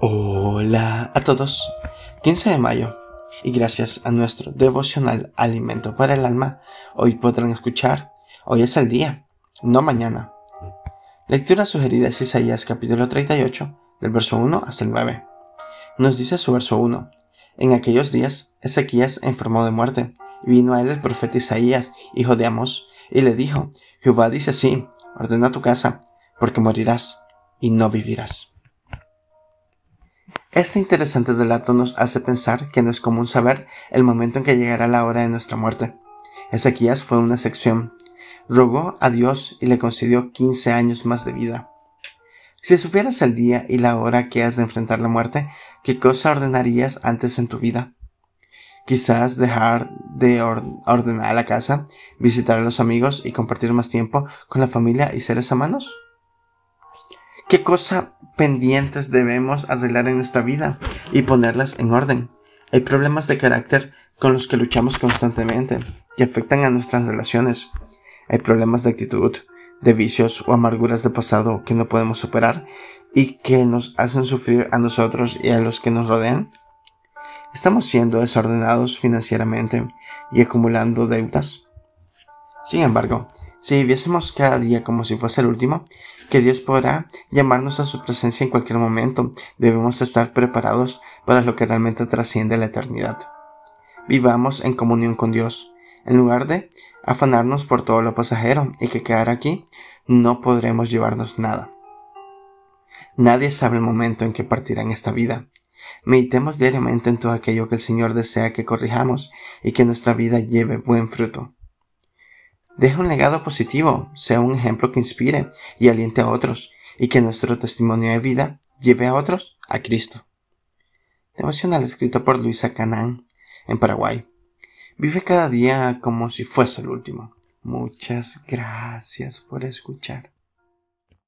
Hola a todos. 15 de mayo. Y gracias a nuestro devocional Alimento para el Alma, hoy podrán escuchar, hoy es el día, no mañana. Lectura sugerida es Isaías capítulo 38, del verso 1 hasta el 9. Nos dice su verso 1. En aquellos días, Ezequías enfermó de muerte, y vino a él el profeta Isaías, hijo de Amos, y le dijo, Jehová dice así, ordena tu casa, porque morirás y no vivirás. Este interesante relato nos hace pensar que no es común saber el momento en que llegará la hora de nuestra muerte. Ezequías fue una excepción. Rogó a Dios y le concedió 15 años más de vida. Si supieras el día y la hora que has de enfrentar la muerte, ¿qué cosa ordenarías antes en tu vida? Quizás dejar de ordenar la casa, visitar a los amigos y compartir más tiempo con la familia y seres amados. ¿Qué cosa pendientes debemos arreglar en nuestra vida y ponerlas en orden? Hay problemas de carácter con los que luchamos constantemente que afectan a nuestras relaciones. Hay problemas de actitud, de vicios o amarguras de pasado que no podemos superar y que nos hacen sufrir a nosotros y a los que nos rodean. Estamos siendo desordenados financieramente y acumulando deudas. Sin embargo, si viviésemos cada día como si fuese el último, que Dios podrá llamarnos a su presencia en cualquier momento, debemos estar preparados para lo que realmente trasciende la eternidad. Vivamos en comunión con Dios, en lugar de afanarnos por todo lo pasajero y que quedar aquí no podremos llevarnos nada. Nadie sabe el momento en que partirá en esta vida. Meditemos diariamente en todo aquello que el Señor desea que corrijamos y que nuestra vida lleve buen fruto. Deja un legado positivo, sea un ejemplo que inspire y aliente a otros y que nuestro testimonio de vida lleve a otros a Cristo. Devocional escrito por Luisa Canán en Paraguay. Vive cada día como si fuese el último. Muchas gracias por escuchar.